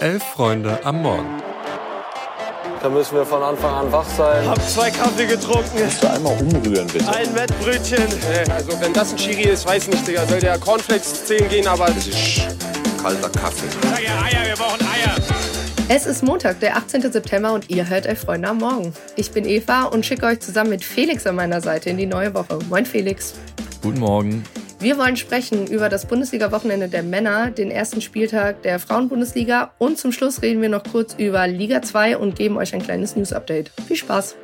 Elf Freunde am Morgen. Da müssen wir von Anfang an wach sein. Hab zwei Kaffee getrunken. Kannst du einmal umrühren, bitte? Ein Wettbrötchen. Also wenn das ein Chiri ist, weiß nicht, Digga. Soll der Cornflakes 10 gehen, aber... Das ist kalter Kaffee. Sag ja Eier, wir brauchen Eier. Es ist Montag, der 18. September und ihr hört Elf Freunde am Morgen. Ich bin Eva und schicke euch zusammen mit Felix an meiner Seite in die neue Woche. Moin Felix. Guten Morgen. Wir wollen sprechen über das Bundesliga-Wochenende der Männer, den ersten Spieltag der Frauenbundesliga und zum Schluss reden wir noch kurz über Liga 2 und geben euch ein kleines News-Update. Viel Spaß!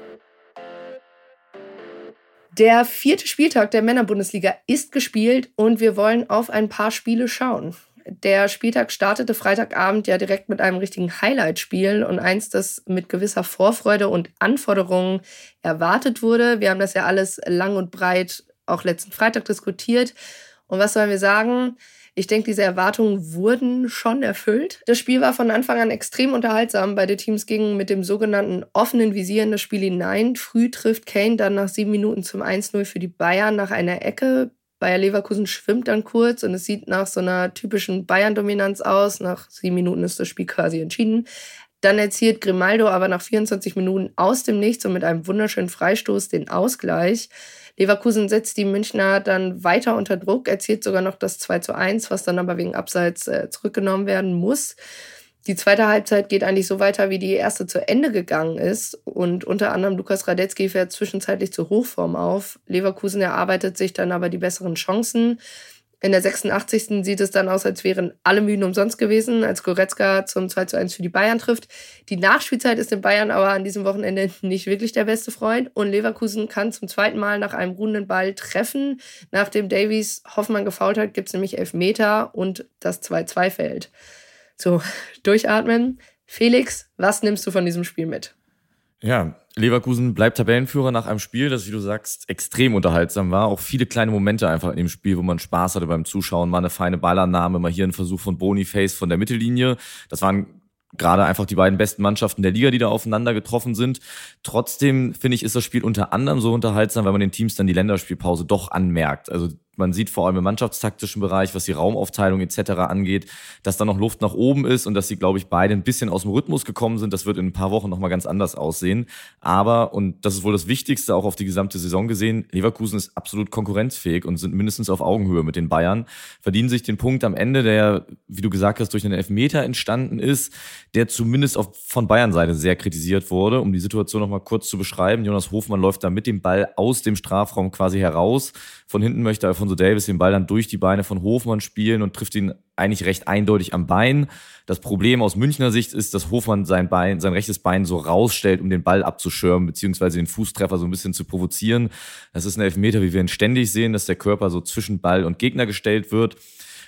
Der vierte Spieltag der Männerbundesliga ist gespielt und wir wollen auf ein paar Spiele schauen. Der Spieltag startete Freitagabend ja direkt mit einem richtigen Highlight-Spiel und eins, das mit gewisser Vorfreude und Anforderungen erwartet wurde. Wir haben das ja alles lang und breit auch letzten Freitag diskutiert. Und was sollen wir sagen? Ich denke, diese Erwartungen wurden schon erfüllt. Das Spiel war von Anfang an extrem unterhaltsam. Beide Teams gingen mit dem sogenannten offenen Visier in das Spiel hinein. Früh trifft Kane dann nach sieben Minuten zum 1-0 für die Bayern nach einer Ecke. Bayer Leverkusen schwimmt dann kurz und es sieht nach so einer typischen Bayern-Dominanz aus. Nach sieben Minuten ist das Spiel quasi entschieden. Dann erzielt Grimaldo aber nach 24 Minuten aus dem Nichts und mit einem wunderschönen Freistoß den Ausgleich. Leverkusen setzt die Münchner dann weiter unter Druck, erzielt sogar noch das 2 zu 1, was dann aber wegen Abseits äh, zurückgenommen werden muss. Die zweite Halbzeit geht eigentlich so weiter, wie die erste zu Ende gegangen ist. Und unter anderem Lukas Radetzky fährt zwischenzeitlich zur Hochform auf. Leverkusen erarbeitet sich dann aber die besseren Chancen. In der 86. sieht es dann aus, als wären alle Mühen umsonst gewesen, als Goretzka zum 2 zu 1 für die Bayern trifft. Die Nachspielzeit ist den Bayern aber an diesem Wochenende nicht wirklich der beste Freund und Leverkusen kann zum zweiten Mal nach einem ruhenden Ball treffen. Nachdem Davies Hoffmann gefault hat, gibt es nämlich Elfmeter und das 2-2 fällt. So, durchatmen. Felix, was nimmst du von diesem Spiel mit? Ja, Leverkusen bleibt Tabellenführer nach einem Spiel, das, wie du sagst, extrem unterhaltsam war. Auch viele kleine Momente einfach in dem Spiel, wo man Spaß hatte beim Zuschauen. Mal eine feine Ballannahme, mal hier ein Versuch von Boniface von der Mittellinie. Das waren gerade einfach die beiden besten Mannschaften der Liga, die da aufeinander getroffen sind. Trotzdem finde ich, ist das Spiel unter anderem so unterhaltsam, weil man den Teams dann die Länderspielpause doch anmerkt. Also man sieht vor allem im mannschaftstaktischen Bereich, was die Raumaufteilung etc. angeht, dass da noch Luft nach oben ist und dass sie, glaube ich, beide ein bisschen aus dem Rhythmus gekommen sind. Das wird in ein paar Wochen nochmal ganz anders aussehen. Aber, und das ist wohl das Wichtigste, auch auf die gesamte Saison gesehen, Leverkusen ist absolut konkurrenzfähig und sind mindestens auf Augenhöhe mit den Bayern, verdienen sich den Punkt am Ende, der, wie du gesagt hast, durch einen Elfmeter entstanden ist, der zumindest auf, von Bayern Seite sehr kritisiert wurde. Um die Situation nochmal kurz zu beschreiben, Jonas Hofmann läuft da mit dem Ball aus dem Strafraum quasi heraus. Von hinten möchte er Alfonso Davis den Ball dann durch die Beine von Hofmann spielen und trifft ihn eigentlich recht eindeutig am Bein. Das Problem aus Münchner Sicht ist, dass Hofmann sein Bein, sein rechtes Bein so rausstellt, um den Ball abzuschirmen, beziehungsweise den Fußtreffer so ein bisschen zu provozieren. Das ist ein Elfmeter, wie wir ihn ständig sehen, dass der Körper so zwischen Ball und Gegner gestellt wird.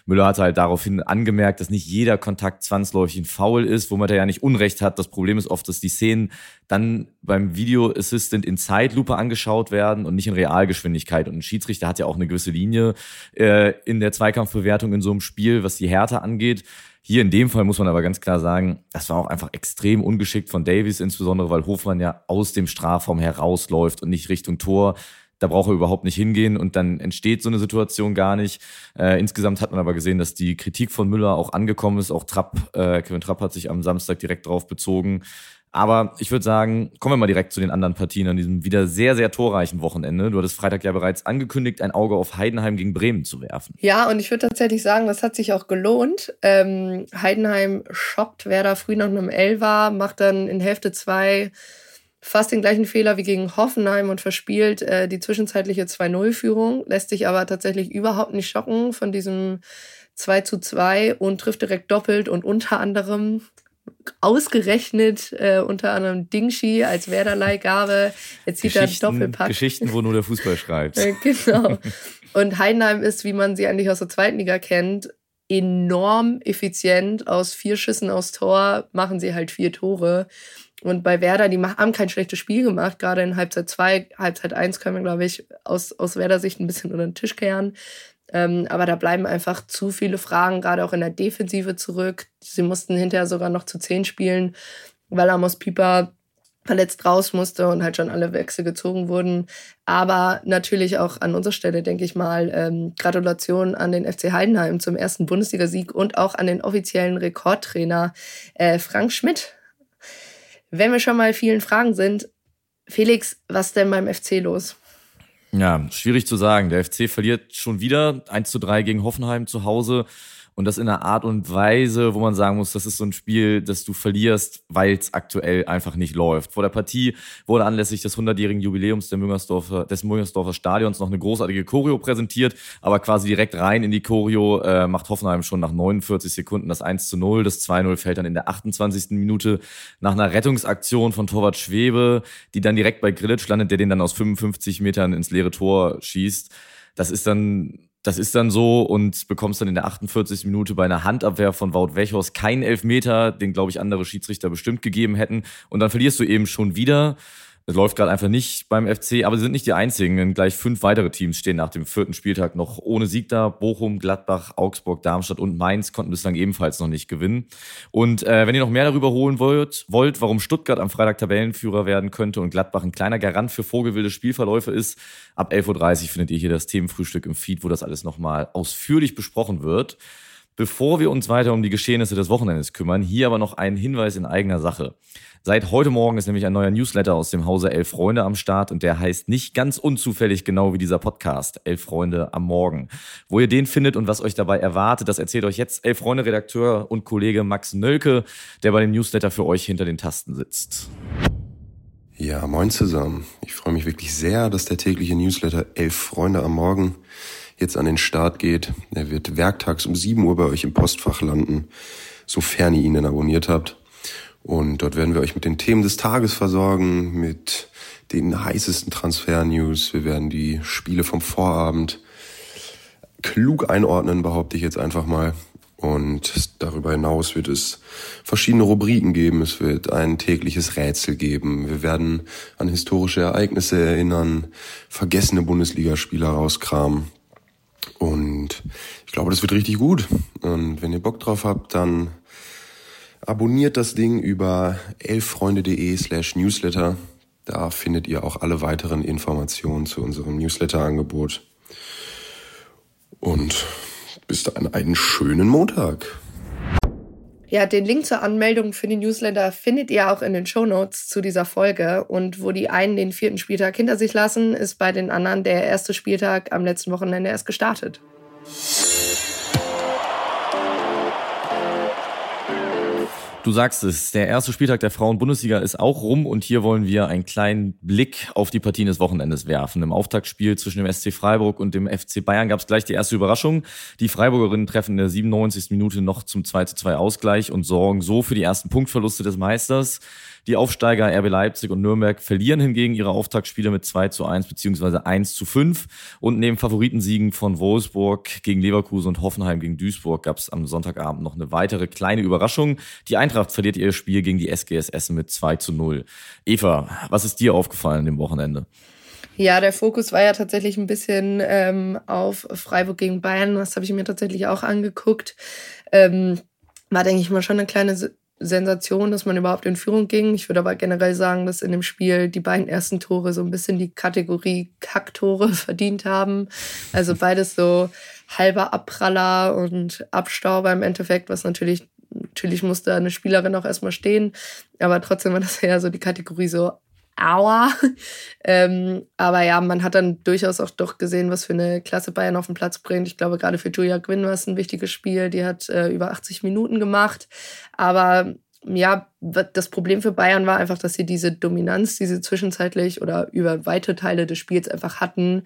Müller hat halt daraufhin angemerkt, dass nicht jeder Kontakt zwangsläufig ein Foul ist, womit er ja nicht Unrecht hat. Das Problem ist oft, dass die Szenen dann beim Video Assistant in Zeitlupe angeschaut werden und nicht in Realgeschwindigkeit. Und ein Schiedsrichter hat ja auch eine gewisse Linie äh, in der Zweikampfbewertung in so einem Spiel, was die Härte angeht. Hier in dem Fall muss man aber ganz klar sagen, das war auch einfach extrem ungeschickt von Davies, insbesondere weil Hofmann ja aus dem Strafraum herausläuft und nicht Richtung Tor da braucht er überhaupt nicht hingehen und dann entsteht so eine Situation gar nicht. Äh, insgesamt hat man aber gesehen, dass die Kritik von Müller auch angekommen ist. Auch Trapp, äh, Kevin Trapp hat sich am Samstag direkt drauf bezogen. Aber ich würde sagen, kommen wir mal direkt zu den anderen Partien an diesem wieder sehr, sehr torreichen Wochenende. Du hattest Freitag ja bereits angekündigt, ein Auge auf Heidenheim gegen Bremen zu werfen. Ja, und ich würde tatsächlich sagen, das hat sich auch gelohnt. Ähm, Heidenheim schockt Werder früh nach einem L war, macht dann in Hälfte zwei fast den gleichen Fehler wie gegen Hoffenheim und verspielt äh, die zwischenzeitliche 2-0-Führung, lässt sich aber tatsächlich überhaupt nicht schocken von diesem 2 zu 2 und trifft direkt doppelt und unter anderem ausgerechnet äh, unter anderem Dingshi als Werderleihgabe erzielt er Doppelpack. Geschichten, wo nur der Fußball schreibt. genau. Und Heidenheim ist, wie man sie eigentlich aus der zweiten Liga kennt, enorm effizient. Aus vier Schüssen aus Tor machen sie halt vier Tore. Und bei Werder, die haben kein schlechtes Spiel gemacht. Gerade in Halbzeit 2, Halbzeit 1 können wir, glaube ich, aus, aus Werder-Sicht ein bisschen unter den Tisch kehren. Ähm, aber da bleiben einfach zu viele Fragen, gerade auch in der Defensive zurück. Sie mussten hinterher sogar noch zu 10 spielen, weil Amos Pieper verletzt raus musste und halt schon alle Wechsel gezogen wurden. Aber natürlich auch an unserer Stelle, denke ich mal, ähm, Gratulation an den FC Heidenheim zum ersten Bundesligasieg und auch an den offiziellen Rekordtrainer äh, Frank Schmidt. Wenn wir schon mal vielen Fragen sind, Felix, was denn beim FC los? Ja, schwierig zu sagen. Der FC verliert schon wieder 1 zu 3 gegen Hoffenheim zu Hause. Und das in einer Art und Weise, wo man sagen muss, das ist so ein Spiel, das du verlierst, weil es aktuell einfach nicht läuft. Vor der Partie wurde anlässlich des 100-jährigen Jubiläums der Müngersdorfer, des Müngersdorfer Stadions noch eine großartige Choreo präsentiert, aber quasi direkt rein in die Choreo äh, macht Hoffenheim schon nach 49 Sekunden das 1 zu 0. Das 2-0 fällt dann in der 28. Minute nach einer Rettungsaktion von Torwart Schwebe, die dann direkt bei Grillitsch landet, der den dann aus 55 Metern ins leere Tor schießt. Das ist dann das ist dann so und bekommst dann in der 48. Minute bei einer Handabwehr von Wout Wechhorst keinen Elfmeter, den, glaube ich, andere Schiedsrichter bestimmt gegeben hätten. Und dann verlierst du eben schon wieder. Es läuft gerade einfach nicht beim FC, aber sie sind nicht die einzigen, denn gleich fünf weitere Teams stehen nach dem vierten Spieltag noch ohne Sieg da. Bochum, Gladbach, Augsburg, Darmstadt und Mainz konnten bislang ebenfalls noch nicht gewinnen. Und äh, wenn ihr noch mehr darüber holen wollt, wollt, warum Stuttgart am Freitag Tabellenführer werden könnte und Gladbach ein kleiner Garant für vogelwilde Spielverläufe ist, ab 11.30 Uhr findet ihr hier das Themenfrühstück im Feed, wo das alles nochmal ausführlich besprochen wird. Bevor wir uns weiter um die Geschehnisse des Wochenendes kümmern, hier aber noch ein Hinweis in eigener Sache. Seit heute Morgen ist nämlich ein neuer Newsletter aus dem Hause Elf Freunde am Start und der heißt nicht ganz unzufällig genau wie dieser Podcast, Elf Freunde am Morgen. Wo ihr den findet und was euch dabei erwartet, das erzählt euch jetzt Elf Freunde Redakteur und Kollege Max Nölke, der bei dem Newsletter für euch hinter den Tasten sitzt. Ja, moin zusammen. Ich freue mich wirklich sehr, dass der tägliche Newsletter Elf Freunde am Morgen jetzt an den Start geht. Er wird werktags um 7 Uhr bei euch im Postfach landen, sofern ihr ihn denn abonniert habt. Und dort werden wir euch mit den Themen des Tages versorgen, mit den heißesten Transfer-News. Wir werden die Spiele vom Vorabend klug einordnen, behaupte ich jetzt einfach mal. Und darüber hinaus wird es verschiedene Rubriken geben. Es wird ein tägliches Rätsel geben. Wir werden an historische Ereignisse erinnern, vergessene Bundesligaspieler rauskramen. Und ich glaube, das wird richtig gut. Und wenn ihr Bock drauf habt, dann abonniert das Ding über elffreunde.de slash newsletter. Da findet ihr auch alle weiteren Informationen zu unserem Newsletter-Angebot. Und bis dahin einen schönen Montag. Ja, den Link zur Anmeldung für den Newsletter findet ihr auch in den Show Notes zu dieser Folge. Und wo die einen den vierten Spieltag hinter sich lassen, ist bei den anderen der erste Spieltag am letzten Wochenende erst gestartet. Du sagst es, der erste Spieltag der Frauen-Bundesliga ist auch rum und hier wollen wir einen kleinen Blick auf die Partien des Wochenendes werfen. Im Auftaktspiel zwischen dem SC Freiburg und dem FC Bayern gab es gleich die erste Überraschung. Die Freiburgerinnen treffen in der 97. Minute noch zum 2 zu 2 Ausgleich und sorgen so für die ersten Punktverluste des Meisters. Die Aufsteiger RB Leipzig und Nürnberg verlieren hingegen ihre Auftaktspiele mit 2 zu 1 bzw. 1 zu 5 und neben Favoritensiegen von Wolfsburg gegen Leverkusen und Hoffenheim gegen Duisburg gab es am Sonntagabend noch eine weitere kleine Überraschung. Die Eintracht verliert ihr Spiel gegen die SGS Essen mit 2 zu 0. Eva, was ist dir aufgefallen dem Wochenende? Ja, der Fokus war ja tatsächlich ein bisschen ähm, auf Freiburg gegen Bayern. Das habe ich mir tatsächlich auch angeguckt. Ähm, war, denke ich mal, schon eine kleine Sensation, dass man überhaupt in Führung ging. Ich würde aber generell sagen, dass in dem Spiel die beiden ersten Tore so ein bisschen die Kategorie Kacktore verdient haben. Also beides so halber Abpraller und Abstauber im Endeffekt, was natürlich, natürlich musste eine Spielerin auch erstmal stehen. Aber trotzdem war das ja so die Kategorie so aua. ähm, aber ja, man hat dann durchaus auch doch gesehen, was für eine Klasse Bayern auf den Platz bringt. Ich glaube, gerade für Julia Gwynn war es ein wichtiges Spiel. Die hat äh, über 80 Minuten gemacht. Aber ja, das Problem für Bayern war einfach, dass sie diese Dominanz, die sie zwischenzeitlich oder über weite Teile des Spiels einfach hatten,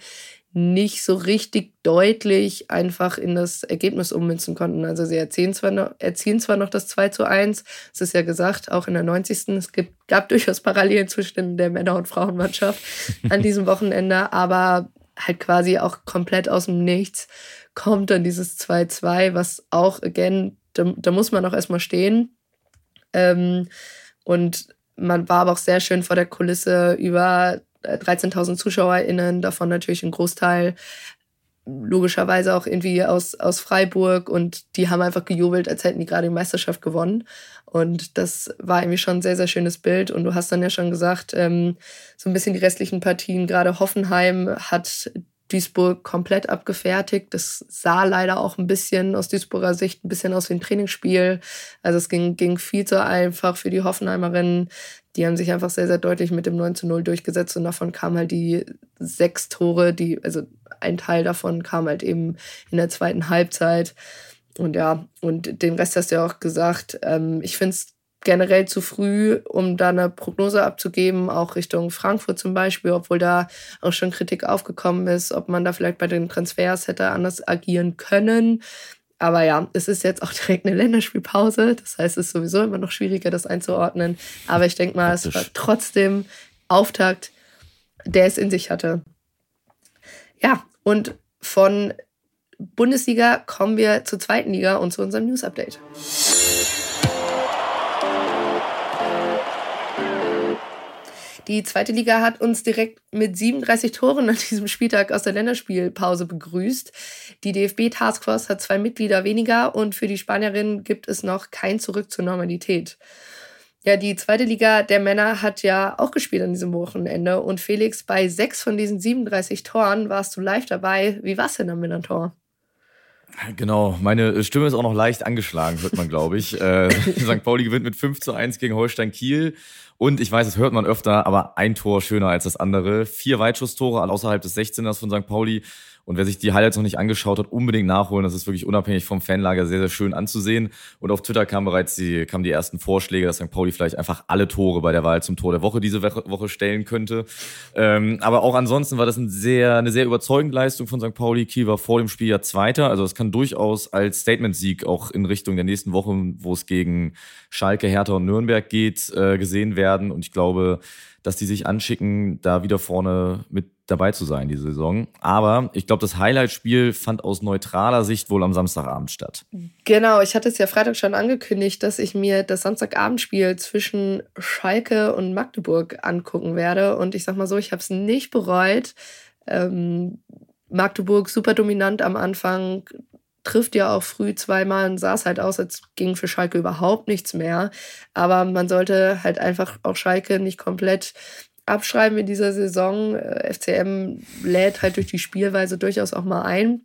nicht so richtig deutlich einfach in das Ergebnis ummünzen konnten. Also sie erzielen zwar noch, erzielen zwar noch das 2 zu 1, es ist ja gesagt, auch in der 90. Es gibt, gab durchaus Parallelen zwischen der Männer- und Frauenmannschaft an diesem Wochenende, aber halt quasi auch komplett aus dem Nichts kommt dann dieses 2-2, was auch, again, da, da muss man auch erstmal stehen. Ähm, und man war aber auch sehr schön vor der Kulisse über 13.000 ZuschauerInnen, davon natürlich ein Großteil logischerweise auch irgendwie aus, aus Freiburg und die haben einfach gejubelt, als hätten die gerade die Meisterschaft gewonnen. Und das war irgendwie schon ein sehr, sehr schönes Bild. Und du hast dann ja schon gesagt, ähm, so ein bisschen die restlichen Partien, gerade Hoffenheim hat Duisburg komplett abgefertigt. Das sah leider auch ein bisschen aus Duisburger Sicht ein bisschen aus wie ein Trainingsspiel. Also es ging, ging viel zu einfach für die Hoffenheimerinnen. Die haben sich einfach sehr, sehr deutlich mit dem 9 zu 0 durchgesetzt und davon kamen halt die sechs Tore, die, also ein Teil davon kam halt eben in der zweiten Halbzeit. Und ja, und den Rest hast du ja auch gesagt. Ähm, ich finde es generell zu früh, um da eine Prognose abzugeben, auch Richtung Frankfurt zum Beispiel, obwohl da auch schon Kritik aufgekommen ist, ob man da vielleicht bei den Transfers hätte anders agieren können. Aber ja, es ist jetzt auch direkt eine Länderspielpause. Das heißt, es ist sowieso immer noch schwieriger, das einzuordnen. Aber ich denke mal, es war trotzdem Auftakt, der es in sich hatte. Ja, und von Bundesliga kommen wir zur zweiten Liga und zu unserem News-Update. Die zweite Liga hat uns direkt mit 37 Toren an diesem Spieltag aus der Länderspielpause begrüßt. Die DFB-Taskforce hat zwei Mitglieder weniger und für die Spanierinnen gibt es noch kein Zurück zur Normalität. Ja, die zweite Liga der Männer hat ja auch gespielt an diesem Wochenende. Und Felix, bei sechs von diesen 37 Toren warst du live dabei. Wie war es denn am Millantor? Genau, meine Stimme ist auch noch leicht angeschlagen, hört man, glaube ich. äh, St. Pauli gewinnt mit 5 zu 1 gegen Holstein Kiel. Und ich weiß, das hört man öfter, aber ein Tor schöner als das andere. Vier Weitschusstore außerhalb des 16ers von St. Pauli. Und wer sich die Highlights noch nicht angeschaut hat, unbedingt nachholen. Das ist wirklich unabhängig vom Fanlager sehr, sehr schön anzusehen. Und auf Twitter kamen bereits die, kamen die ersten Vorschläge, dass St. Pauli vielleicht einfach alle Tore bei der Wahl zum Tor der Woche diese Woche stellen könnte. Ähm, aber auch ansonsten war das ein sehr, eine sehr überzeugende Leistung von St. Pauli. Kiel war vor dem Spiel ja Zweiter. Also es kann durchaus als Statement-Sieg auch in Richtung der nächsten Wochen, wo es gegen Schalke, Hertha und Nürnberg geht, äh, gesehen werden. Und ich glaube, dass die sich anschicken, da wieder vorne mit dabei zu sein, diese Saison. Aber ich glaube, das Highlight-Spiel fand aus neutraler Sicht wohl am Samstagabend statt. Genau, ich hatte es ja Freitag schon angekündigt, dass ich mir das Samstagabendspiel zwischen Schalke und Magdeburg angucken werde. Und ich sag mal so, ich habe es nicht bereut. Ähm, Magdeburg super dominant am Anfang, trifft ja auch früh zweimal und sah es halt aus, als ging für Schalke überhaupt nichts mehr. Aber man sollte halt einfach auch Schalke nicht komplett abschreiben in dieser Saison. Äh, FCM lädt halt durch die Spielweise durchaus auch mal ein.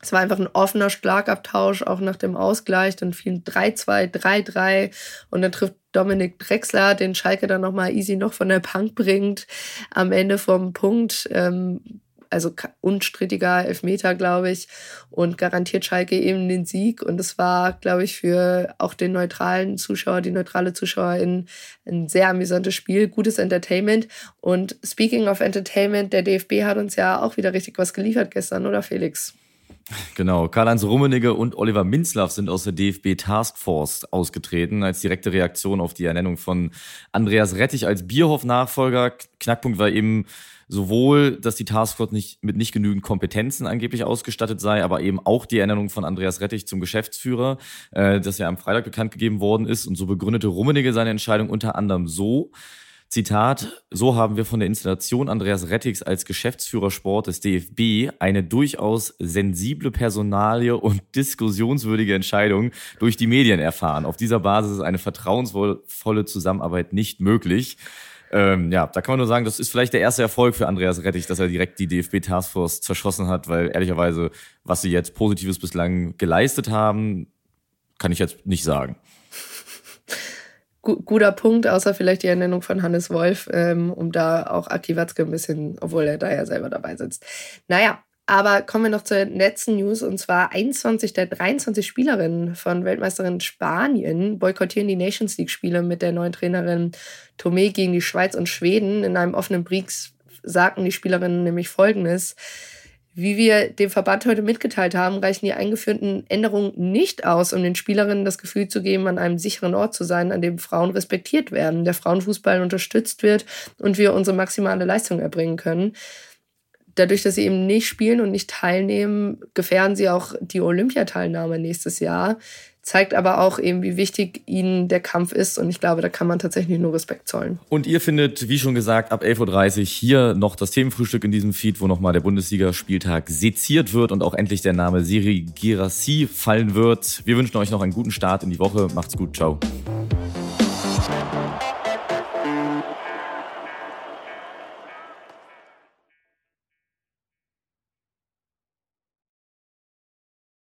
Es war einfach ein offener Schlagabtausch, auch nach dem Ausgleich. Dann fielen 3-2, 3-3 und dann trifft Dominik Drexler, den Schalke dann nochmal easy noch von der Bank bringt, am Ende vom Punkt. Ähm, also unstrittiger Elfmeter, glaube ich, und garantiert Schalke eben den Sieg. Und es war, glaube ich, für auch den neutralen Zuschauer, die neutrale Zuschauerin ein sehr amüsantes Spiel, gutes Entertainment. Und speaking of Entertainment, der DFB hat uns ja auch wieder richtig was geliefert gestern, oder Felix? Genau, Karl-Heinz Rummenigge und Oliver Minzlaff sind aus der DFB Taskforce ausgetreten als direkte Reaktion auf die Ernennung von Andreas Rettich als Bierhoff-Nachfolger. Knackpunkt war eben sowohl, dass die Taskforce nicht, mit nicht genügend Kompetenzen angeblich ausgestattet sei, aber eben auch die Ernennung von Andreas Rettich zum Geschäftsführer, äh, das ja am Freitag bekannt gegeben worden ist. Und so begründete Rummenigge seine Entscheidung unter anderem so, Zitat, so haben wir von der Installation Andreas Rettigs als Geschäftsführer Sport des DFB eine durchaus sensible Personalie und diskussionswürdige Entscheidung durch die Medien erfahren. Auf dieser Basis ist eine vertrauensvolle Zusammenarbeit nicht möglich. Ähm, ja, da kann man nur sagen, das ist vielleicht der erste Erfolg für Andreas Rettich, dass er direkt die DFB Taskforce zerschossen hat, weil ehrlicherweise, was sie jetzt Positives bislang geleistet haben, kann ich jetzt nicht sagen. Guter Punkt, außer vielleicht die Ernennung von Hannes Wolf, ähm, um da auch Aki Watzke ein bisschen, obwohl er da ja selber dabei sitzt. Naja, aber kommen wir noch zur letzten News und zwar 21 der 23 Spielerinnen von Weltmeisterin Spanien boykottieren die Nations League Spiele mit der neuen Trainerin Tomé gegen die Schweiz und Schweden. In einem offenen Brief sagten die Spielerinnen nämlich Folgendes. Wie wir dem Verband heute mitgeteilt haben, reichen die eingeführten Änderungen nicht aus, um den Spielerinnen das Gefühl zu geben, an einem sicheren Ort zu sein, an dem Frauen respektiert werden, der Frauenfußball unterstützt wird und wir unsere maximale Leistung erbringen können dadurch, dass sie eben nicht spielen und nicht teilnehmen, gefährden sie auch die Olympiateilnahme nächstes Jahr. Zeigt aber auch eben, wie wichtig ihnen der Kampf ist. Und ich glaube, da kann man tatsächlich nur Respekt zollen. Und ihr findet, wie schon gesagt, ab 11.30 Uhr hier noch das Themenfrühstück in diesem Feed, wo nochmal der Bundesligaspieltag seziert wird und auch endlich der Name Siri Girassi fallen wird. Wir wünschen euch noch einen guten Start in die Woche. Macht's gut. Ciao.